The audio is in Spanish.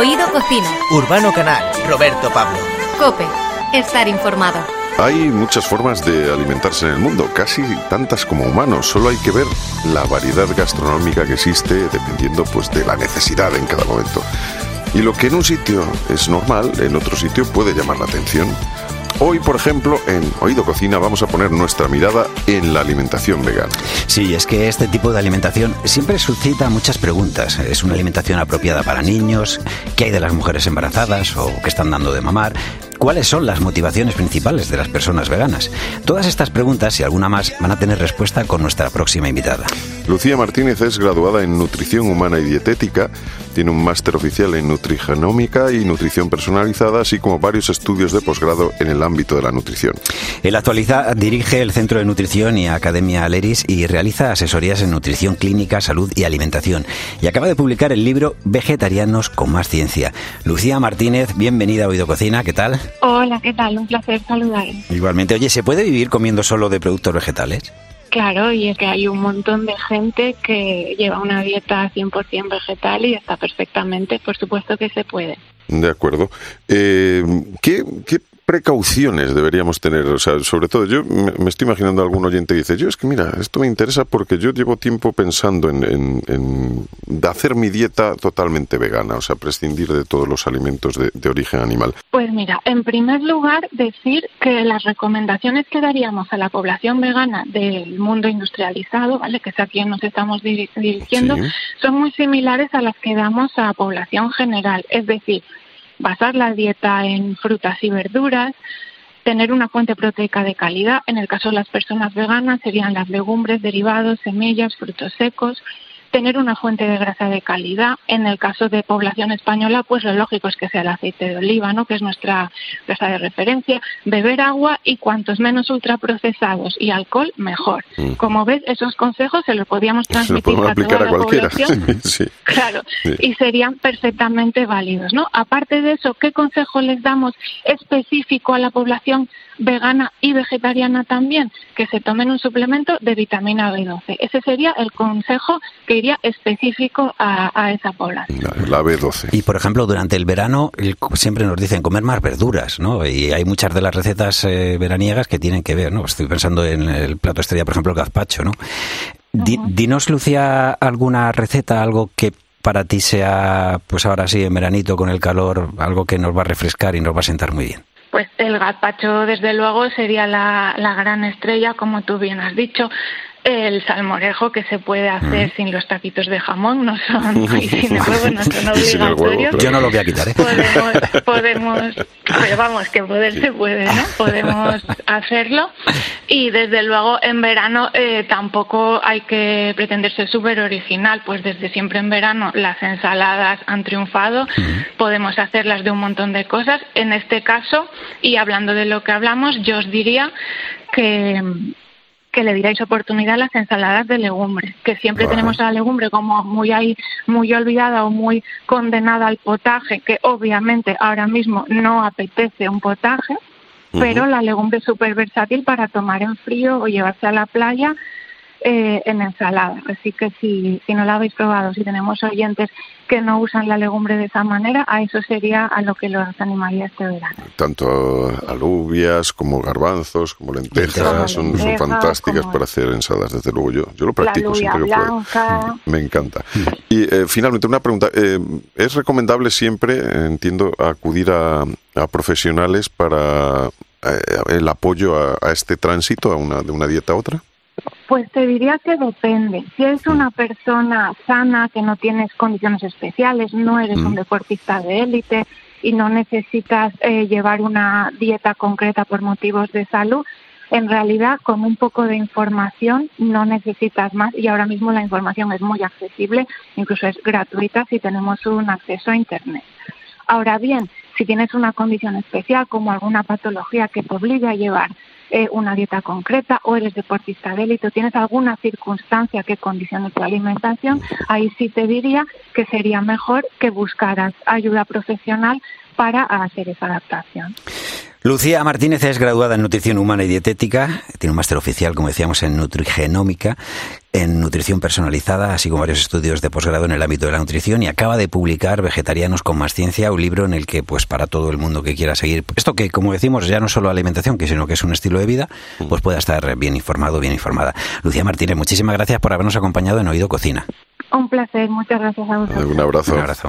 Oído Cocina. Urbano Canal, Roberto Pablo. Cope, estar informado. Hay muchas formas de alimentarse en el mundo, casi tantas como humanos. Solo hay que ver la variedad gastronómica que existe dependiendo pues de la necesidad en cada momento. Y lo que en un sitio es normal, en otro sitio puede llamar la atención. Hoy, por ejemplo, en Oído Cocina vamos a poner nuestra mirada en la alimentación vegana. Sí, es que este tipo de alimentación siempre suscita muchas preguntas. ¿Es una alimentación apropiada para niños? ¿Qué hay de las mujeres embarazadas o que están dando de mamar? ¿Cuáles son las motivaciones principales de las personas veganas? Todas estas preguntas y alguna más van a tener respuesta con nuestra próxima invitada. Lucía Martínez es graduada en Nutrición Humana y Dietética, tiene un máster oficial en Nutrigenómica y Nutrición Personalizada, así como varios estudios de posgrado en el ámbito de la nutrición. En la actualidad dirige el Centro de Nutrición y Academia Aleris y realiza asesorías en nutrición clínica, salud y alimentación. Y acaba de publicar el libro Vegetarianos con más ciencia. Lucía Martínez, bienvenida a Oído Cocina, ¿qué tal? Hola, ¿qué tal? Un placer saludar. Igualmente, oye, ¿se puede vivir comiendo solo de productos vegetales? Claro, y es que hay un montón de gente que lleva una dieta 100% vegetal y está perfectamente, por supuesto que se puede. De acuerdo. Eh, ¿qué, ¿Qué precauciones deberíamos tener? O sea, sobre todo, yo me, estoy imaginando a algún oyente que dice, yo es que mira, esto me interesa porque yo llevo tiempo pensando en, hacer mi dieta totalmente vegana, o sea, prescindir de todos los alimentos de, de, origen animal. Pues mira, en primer lugar, decir que las recomendaciones que daríamos a la población vegana del mundo industrializado, ¿vale? que es a quien nos estamos dirigiendo, Sí. son muy similares a las que damos a población general. Es decir, basar la dieta en frutas y verduras, tener una fuente proteica de calidad. En el caso de las personas veganas serían las legumbres, derivados, semillas, frutos secos. Tener una fuente de grasa de calidad. En el caso de población española, pues lo lógico es que sea el aceite de oliva, ¿no? que es nuestra grasa de referencia. Beber agua y cuantos menos ultraprocesados y alcohol, mejor. Mm. Como ves, esos consejos se los podíamos lo transmitir podemos a aplicar toda a la cualquiera. población. Sí. Claro, Sí. y serían perfectamente válidos, ¿no? Aparte de eso, ¿qué consejo les damos específico a la población vegana y vegetariana también? Que se tomen un suplemento de vitamina B12. Ese sería el consejo que iría específico a, a esa población. La, la B12. Y por ejemplo, durante el verano siempre nos dicen comer más verduras, ¿no? Y hay muchas de las recetas eh, veraniegas que tienen que ver, ¿no? Estoy pensando en el plato estrella, por ejemplo, el gazpacho, ¿no? Di- dinos, Lucía, alguna receta, algo que para ti sea, pues ahora sí, en veranito con el calor, algo que nos va a refrescar y nos va a sentar muy bien. Pues el gazpacho, desde luego, sería la, la gran estrella, como tú bien has dicho. El salmorejo que se puede hacer sin los taquitos de jamón, no son, y sin el huevo, no son obligatorios. Yo no lo voy a quitar, ¿eh? podemos, podemos, pero vamos, que poder se puede, ¿no? Podemos hacerlo. Y desde luego en verano eh, tampoco hay que pretender ser súper original, pues desde siempre en verano las ensaladas han triunfado, podemos hacerlas de un montón de cosas. En este caso, y hablando de lo que hablamos, yo os diría que que le diráis oportunidad a las ensaladas de legumbres, que siempre tenemos a la legumbre como muy ahí, muy olvidada o muy condenada al potaje, que obviamente ahora mismo no apetece un potaje, pero la legumbre es súper versátil para tomar en frío o llevarse a la playa eh, en ensalada. Así que si, si no la habéis probado, si tenemos oyentes que no usan la legumbre de esa manera, a eso sería a lo que los animaría este verano. Tanto alubias como garbanzos, como lentejas, Lentejas. son, fantásticas como- para hacer ensaladas, desde luego yo. Yo lo practico siempre que puedo. Me encanta. Y eh, finalmente, una pregunta. eh, ¿Es recomendable siempre, entiendo, acudir a, a profesionales para eh, el apoyo a, a este tránsito, a una, de una dieta a otra? Pues te diría que depende. Si eres una persona sana, que no tienes condiciones especiales, no eres Mm. un deportista de élite y no necesitas eh, llevar una dieta concreta por motivos de salud, en realidad con un poco de información no necesitas más y ahora mismo la información es muy accesible, incluso es gratuita si tenemos un acceso a Internet. Ahora bien, si tienes una condición especial como alguna patología que te obligue a llevar eh, una dieta concreta o eres deportista de élite tienes alguna circunstancia que condicione tu alimentación, ahí sí te diría que sería mejor que buscaras ayuda profesional para hacer esa adaptación. Lucía Martínez es graduada en nutrición humana y dietética, tiene un máster oficial, como decíamos, en nutrigenómica, en nutrición personalizada, así como varios estudios de posgrado en el ámbito de la nutrición y acaba de publicar Vegetarianos con más ciencia, un libro en el que, pues, para todo el mundo que quiera seguir esto que, como decimos, ya no solo alimentación, que sino que es un estilo de vida, pues pueda estar bien informado, bien informada. Lucía Martínez, muchísimas gracias por habernos acompañado en Oído Cocina. Un placer, muchas gracias a vosotros. Un abrazo. Un abrazo.